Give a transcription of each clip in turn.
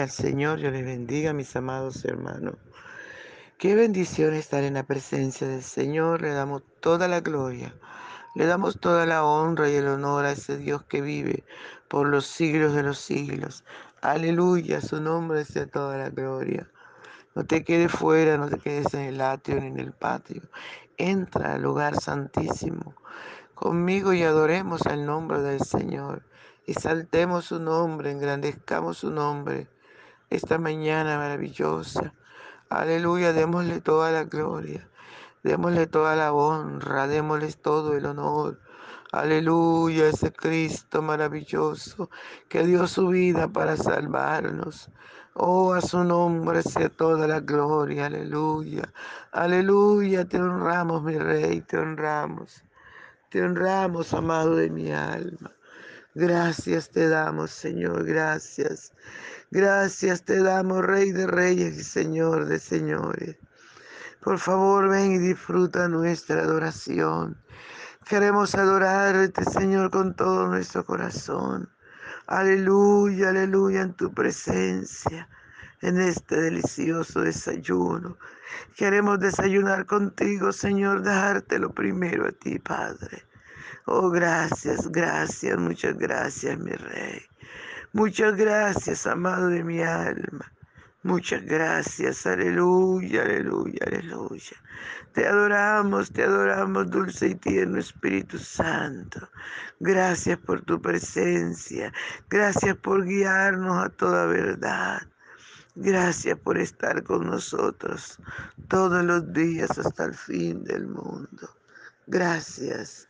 Al Señor, yo les bendiga, mis amados hermanos. Qué bendición estar en la presencia del Señor. Le damos toda la gloria, le damos toda la honra y el honor a ese Dios que vive por los siglos de los siglos. Aleluya, su nombre sea toda la gloria. No te quedes fuera, no te quedes en el atrio ni en el patio. Entra al lugar santísimo conmigo y adoremos el nombre del Señor. Exaltemos su nombre, engrandezcamos su nombre esta mañana maravillosa. Aleluya, démosle toda la gloria, démosle toda la honra, démosle todo el honor. Aleluya, ese Cristo maravilloso que dio su vida para salvarnos. Oh, a su nombre sea toda la gloria, aleluya. Aleluya, te honramos, mi rey, te honramos. Te honramos, amado de mi alma. Gracias te damos, Señor, gracias. Gracias te damos, Rey de Reyes y Señor de Señores. Por favor, ven y disfruta nuestra adoración. Queremos adorarte, Señor, con todo nuestro corazón. Aleluya, aleluya en tu presencia, en este delicioso desayuno. Queremos desayunar contigo, Señor, lo primero a ti, Padre. Oh, gracias, gracias, muchas gracias, mi Rey. Muchas gracias, amado de mi alma. Muchas gracias, aleluya, aleluya, aleluya. Te adoramos, te adoramos, dulce y tierno Espíritu Santo. Gracias por tu presencia, gracias por guiarnos a toda verdad. Gracias por estar con nosotros todos los días hasta el fin del mundo. Gracias,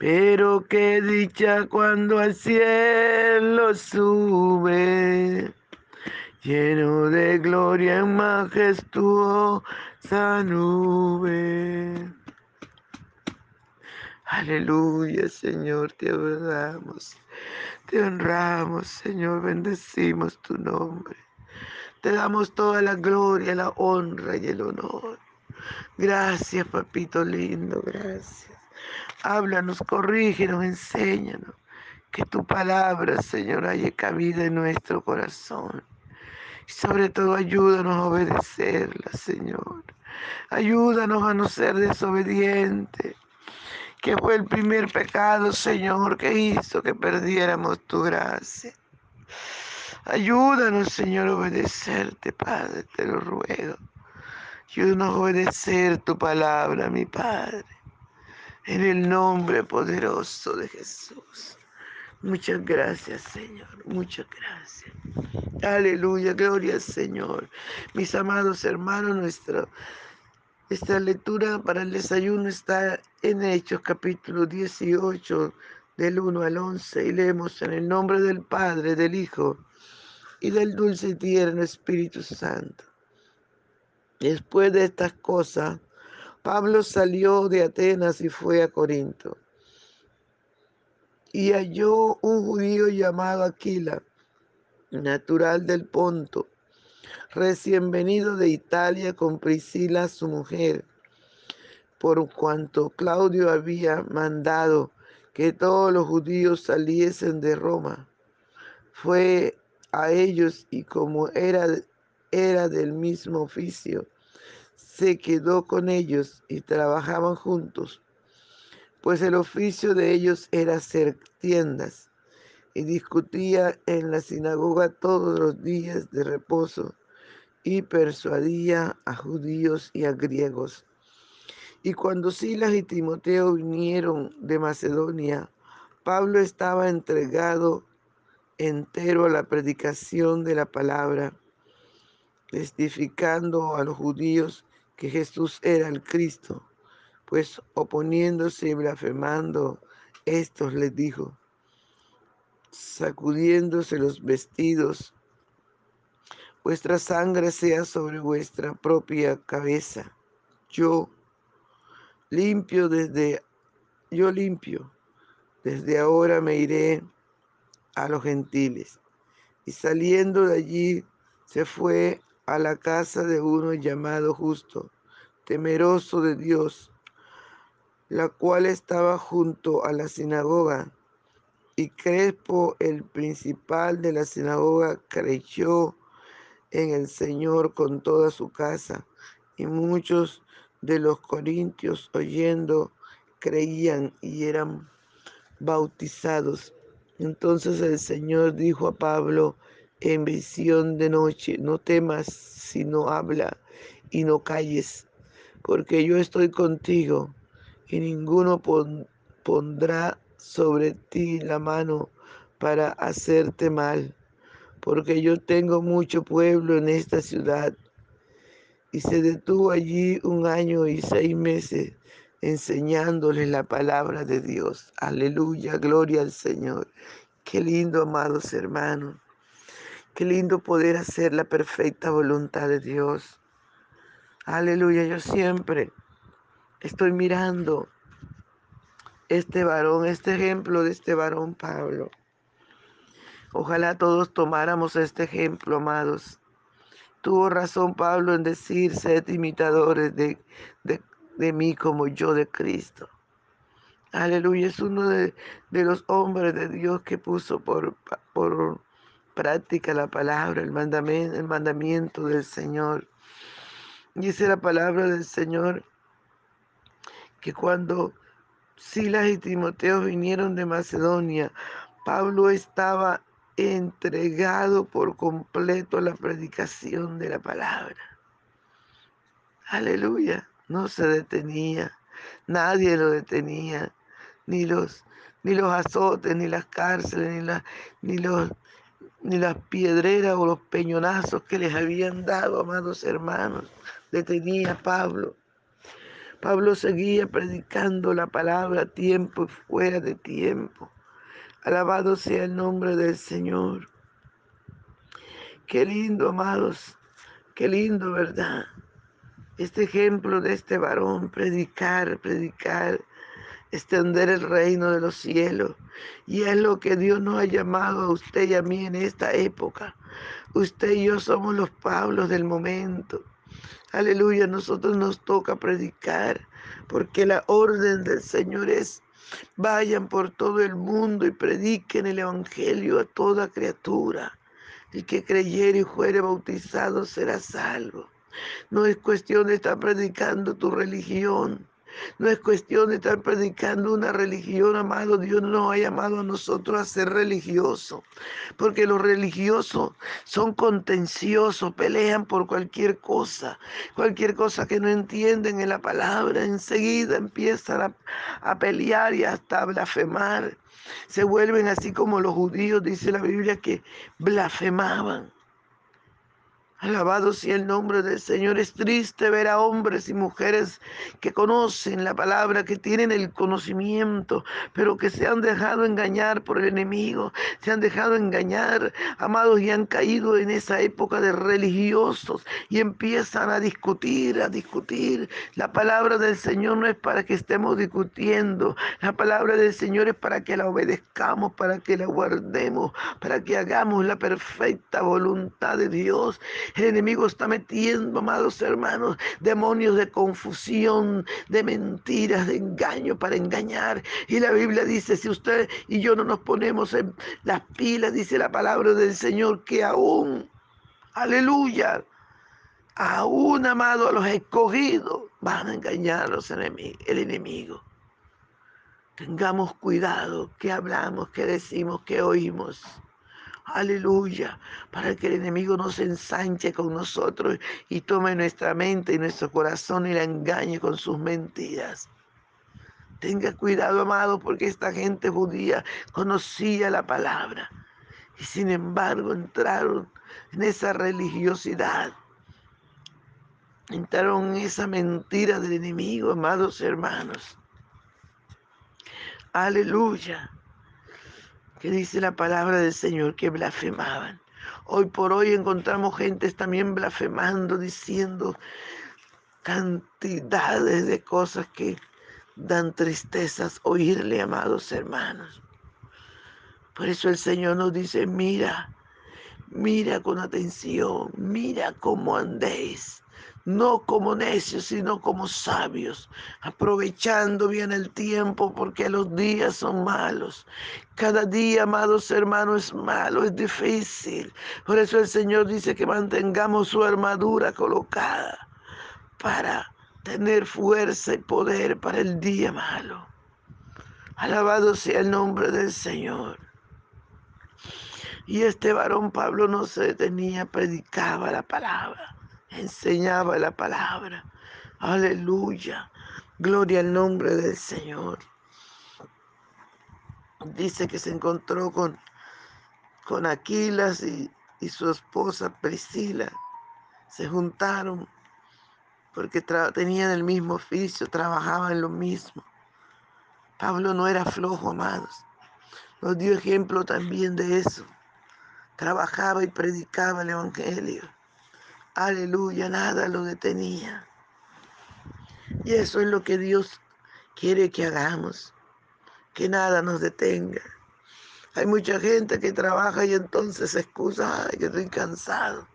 Pero qué dicha cuando al cielo sube, lleno de gloria y majestuosa nube. Aleluya, Señor, te adoramos, te honramos, Señor, bendecimos tu nombre. Te damos toda la gloria, la honra y el honor. Gracias, papito lindo, gracias. Háblanos, corrígenos, enséñanos. Que tu palabra, Señor, haya cabida en nuestro corazón. Y sobre todo ayúdanos a obedecerla, Señor. Ayúdanos a no ser desobedientes. Que fue el primer pecado, Señor, que hizo que perdiéramos tu gracia. Ayúdanos, Señor, a obedecerte, Padre, te lo ruego. Ayúdanos a obedecer tu palabra, mi Padre en el nombre poderoso de Jesús. Muchas gracias, Señor. Muchas gracias. Aleluya. Gloria al Señor. Mis amados hermanos, nuestra, esta lectura para el desayuno está en Hechos capítulo 18 del 1 al 11 y leemos en el nombre del Padre, del Hijo y del dulce y tierno Espíritu Santo. Después de estas cosas, Pablo salió de Atenas y fue a Corinto. Y halló un judío llamado Aquila, natural del Ponto, recién venido de Italia con Priscila, su mujer, por cuanto Claudio había mandado que todos los judíos saliesen de Roma. Fue a ellos y como era, era del mismo oficio, se quedó con ellos y trabajaban juntos, pues el oficio de ellos era hacer tiendas y discutía en la sinagoga todos los días de reposo y persuadía a judíos y a griegos. Y cuando Silas y Timoteo vinieron de Macedonia, Pablo estaba entregado entero a la predicación de la palabra, testificando a los judíos que Jesús era el Cristo, pues oponiéndose y blasfemando, estos les dijo, sacudiéndose los vestidos, vuestra sangre sea sobre vuestra propia cabeza. Yo limpio desde, yo limpio, desde ahora me iré a los gentiles. Y saliendo de allí se fue a la casa de uno llamado justo, temeroso de Dios, la cual estaba junto a la sinagoga. Y Crespo, el principal de la sinagoga, creyó en el Señor con toda su casa. Y muchos de los corintios oyendo creían y eran bautizados. Entonces el Señor dijo a Pablo, en visión de noche. No temas, sino habla y no calles, porque yo estoy contigo y ninguno pondrá sobre ti la mano para hacerte mal, porque yo tengo mucho pueblo en esta ciudad. Y se detuvo allí un año y seis meses enseñándoles la palabra de Dios. Aleluya, gloria al Señor. Qué lindo, amados hermanos. Qué lindo poder hacer la perfecta voluntad de Dios. Aleluya, yo siempre estoy mirando este varón, este ejemplo de este varón Pablo. Ojalá todos tomáramos este ejemplo, amados. Tuvo razón Pablo en decir, sed imitadores de, de, mí como yo de Cristo. Aleluya, es uno de, de, los hombres de Dios que puso por, por práctica la palabra, el mandamiento, el mandamiento del Señor. Dice la palabra del Señor que cuando Silas y Timoteo vinieron de Macedonia, Pablo estaba entregado por completo a la predicación de la palabra. Aleluya, no se detenía, nadie lo detenía, ni los, ni los azotes, ni las cárceles, ni, ni, los, ni las piedreras o los peñonazos que les habían dado, amados hermanos, detenía a Pablo. Pablo seguía predicando la palabra tiempo y fuera de tiempo. Alabado sea el nombre del Señor. Qué lindo, amados. Qué lindo, ¿verdad? Este ejemplo de este varón, predicar, predicar, extender el reino de los cielos. Y es lo que Dios nos ha llamado a usted y a mí en esta época. Usted y yo somos los Pablos del momento. Aleluya, nosotros nos toca predicar, porque la orden del Señor es Vayan por todo el mundo y prediquen el Evangelio a toda criatura. El que creyere y fuere bautizado será salvo. No es cuestión de estar predicando tu religión. No es cuestión de estar predicando una religión, amado. Dios nos ha llamado a nosotros a ser religiosos, porque los religiosos son contenciosos, pelean por cualquier cosa, cualquier cosa que no entienden en la palabra, enseguida empiezan a, a pelear y hasta a blasfemar. Se vuelven así como los judíos, dice la Biblia, que blasfemaban. Alabado sea el nombre del Señor. Es triste ver a hombres y mujeres que conocen la palabra, que tienen el conocimiento, pero que se han dejado engañar por el enemigo, se han dejado engañar, amados, y han caído en esa época de religiosos y empiezan a discutir, a discutir. La palabra del Señor no es para que estemos discutiendo, la palabra del Señor es para que la obedezcamos, para que la guardemos, para que hagamos la perfecta voluntad de Dios. El enemigo está metiendo, amados hermanos, demonios de confusión, de mentiras, de engaño para engañar. Y la Biblia dice, si usted y yo no nos ponemos en las pilas, dice la palabra del Señor, que aún, aleluya, aún, amado, a los escogidos van a engañar los enemigos, el enemigo. Tengamos cuidado que hablamos, que decimos, que oímos. Aleluya. Para que el enemigo no se ensanche con nosotros y tome nuestra mente y nuestro corazón y la engañe con sus mentiras. Tenga cuidado, amado, porque esta gente judía conocía la palabra y sin embargo entraron en esa religiosidad. Entraron en esa mentira del enemigo, amados hermanos. Aleluya que dice la palabra del Señor que blasfemaban. Hoy por hoy encontramos gentes también blasfemando, diciendo cantidades de cosas que dan tristezas oírle, amados hermanos. Por eso el Señor nos dice, mira, mira con atención, mira cómo andéis no como necios, sino como sabios, aprovechando bien el tiempo porque los días son malos. Cada día, amados hermanos, es malo, es difícil. Por eso el Señor dice que mantengamos su armadura colocada para tener fuerza y poder para el día malo. Alabado sea el nombre del Señor. Y este varón Pablo no se detenía, predicaba la palabra enseñaba la palabra. Aleluya. Gloria al nombre del Señor. Dice que se encontró con, con Aquilas y, y su esposa Priscila. Se juntaron porque tenían el mismo oficio, trabajaban lo mismo. Pablo no era flojo, amados. Nos dio ejemplo también de eso. Trabajaba y predicaba el Evangelio. Aleluya, nada lo detenía. Y eso es lo que Dios quiere que hagamos, que nada nos detenga. Hay mucha gente que trabaja y entonces se excusa, ay, que estoy cansado.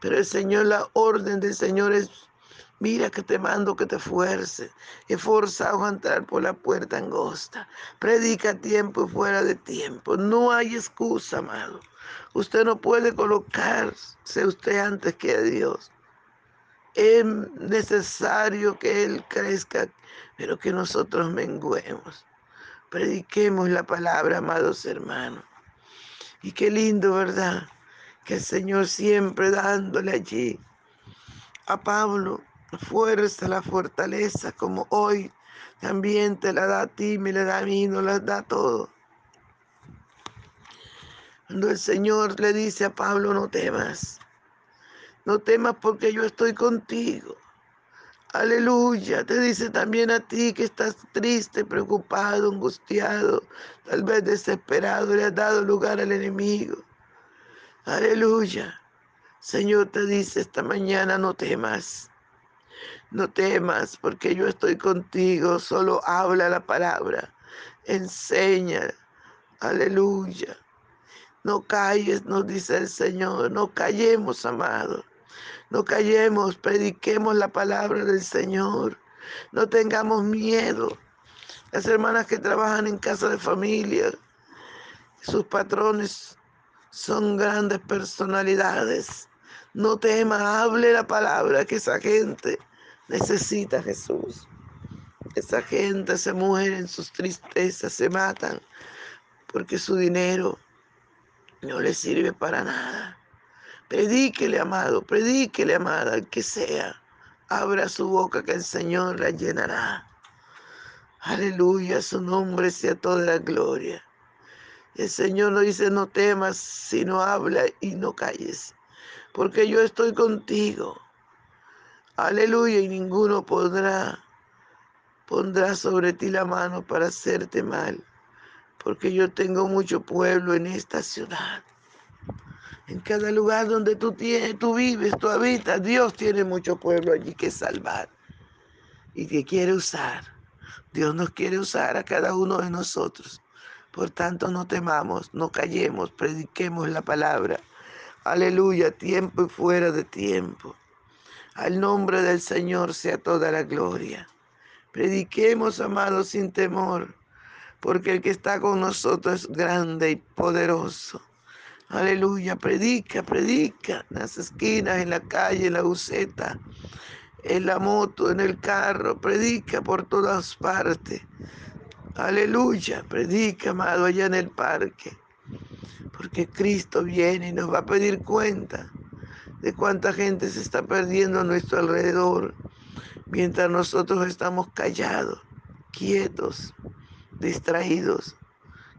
Pero el Señor, la orden del Señor es, mira que te mando que te fuerce. Esforzado a entrar por la puerta angosta. Predica tiempo y fuera de tiempo. No hay excusa, amado. Usted no puede colocarse usted antes que Dios. Es necesario que Él crezca, pero que nosotros menguemos. Prediquemos la palabra, amados hermanos. Y qué lindo, ¿verdad? Que el Señor siempre dándole allí a Pablo la fuerza, la fortaleza, como hoy también te la da a ti, me la da a mí, nos la da a todos. Cuando el Señor le dice a Pablo, no temas, no temas porque yo estoy contigo. Aleluya, te dice también a ti que estás triste, preocupado, angustiado, tal vez desesperado, le has dado lugar al enemigo. Aleluya. Señor te dice esta mañana, no temas. No temas porque yo estoy contigo, solo habla la palabra, enseña. Aleluya. No calles, nos dice el Señor, no callemos, amado. No callemos, prediquemos la palabra del Señor. No tengamos miedo. Las hermanas que trabajan en casa de familia, sus patrones son grandes personalidades. No tema, hable la palabra que esa gente necesita a Jesús. Esa gente se muere en sus tristezas, se matan porque su dinero no le sirve para nada. Predíquele, amado, predíquele, amada, al que sea. Abra su boca que el Señor la llenará. Aleluya, su nombre sea toda la gloria. El Señor nos dice, no temas, sino habla y no calles, porque yo estoy contigo. Aleluya, y ninguno podrá, pondrá sobre ti la mano para hacerte mal, porque yo tengo mucho pueblo en esta ciudad. En cada lugar donde tú, tienes, tú vives, tú habitas, Dios tiene mucho pueblo allí que salvar y que quiere usar. Dios nos quiere usar a cada uno de nosotros. Por tanto, no temamos, no callemos, prediquemos la palabra. Aleluya, tiempo y fuera de tiempo. Al nombre del Señor sea toda la gloria. Prediquemos, amados, sin temor, porque el que está con nosotros es grande y poderoso. Aleluya, predica, predica en las esquinas, en la calle, en la buceta, en la moto, en el carro, predica por todas partes. Aleluya, predica, amado, allá en el parque. Porque Cristo viene y nos va a pedir cuenta de cuánta gente se está perdiendo a nuestro alrededor, mientras nosotros estamos callados, quietos, distraídos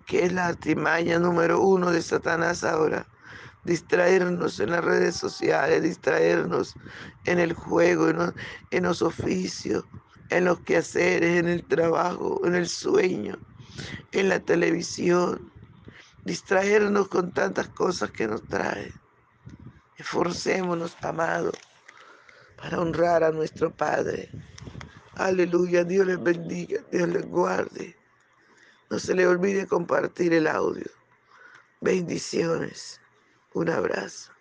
que es la artimaña número uno de Satanás ahora. Distraernos en las redes sociales, distraernos en el juego, en los, oficios, en los quehaceres, en el trabajo, en el sueño, en la televisión. Distraernos con tantas cosas que nos trae. Esforcémonos, amados, para honrar a nuestro Padre. Aleluya, Dios les bendiga, Dios les guarde. No se le olvide compartir el audio. Bendiciones. Un abrazo.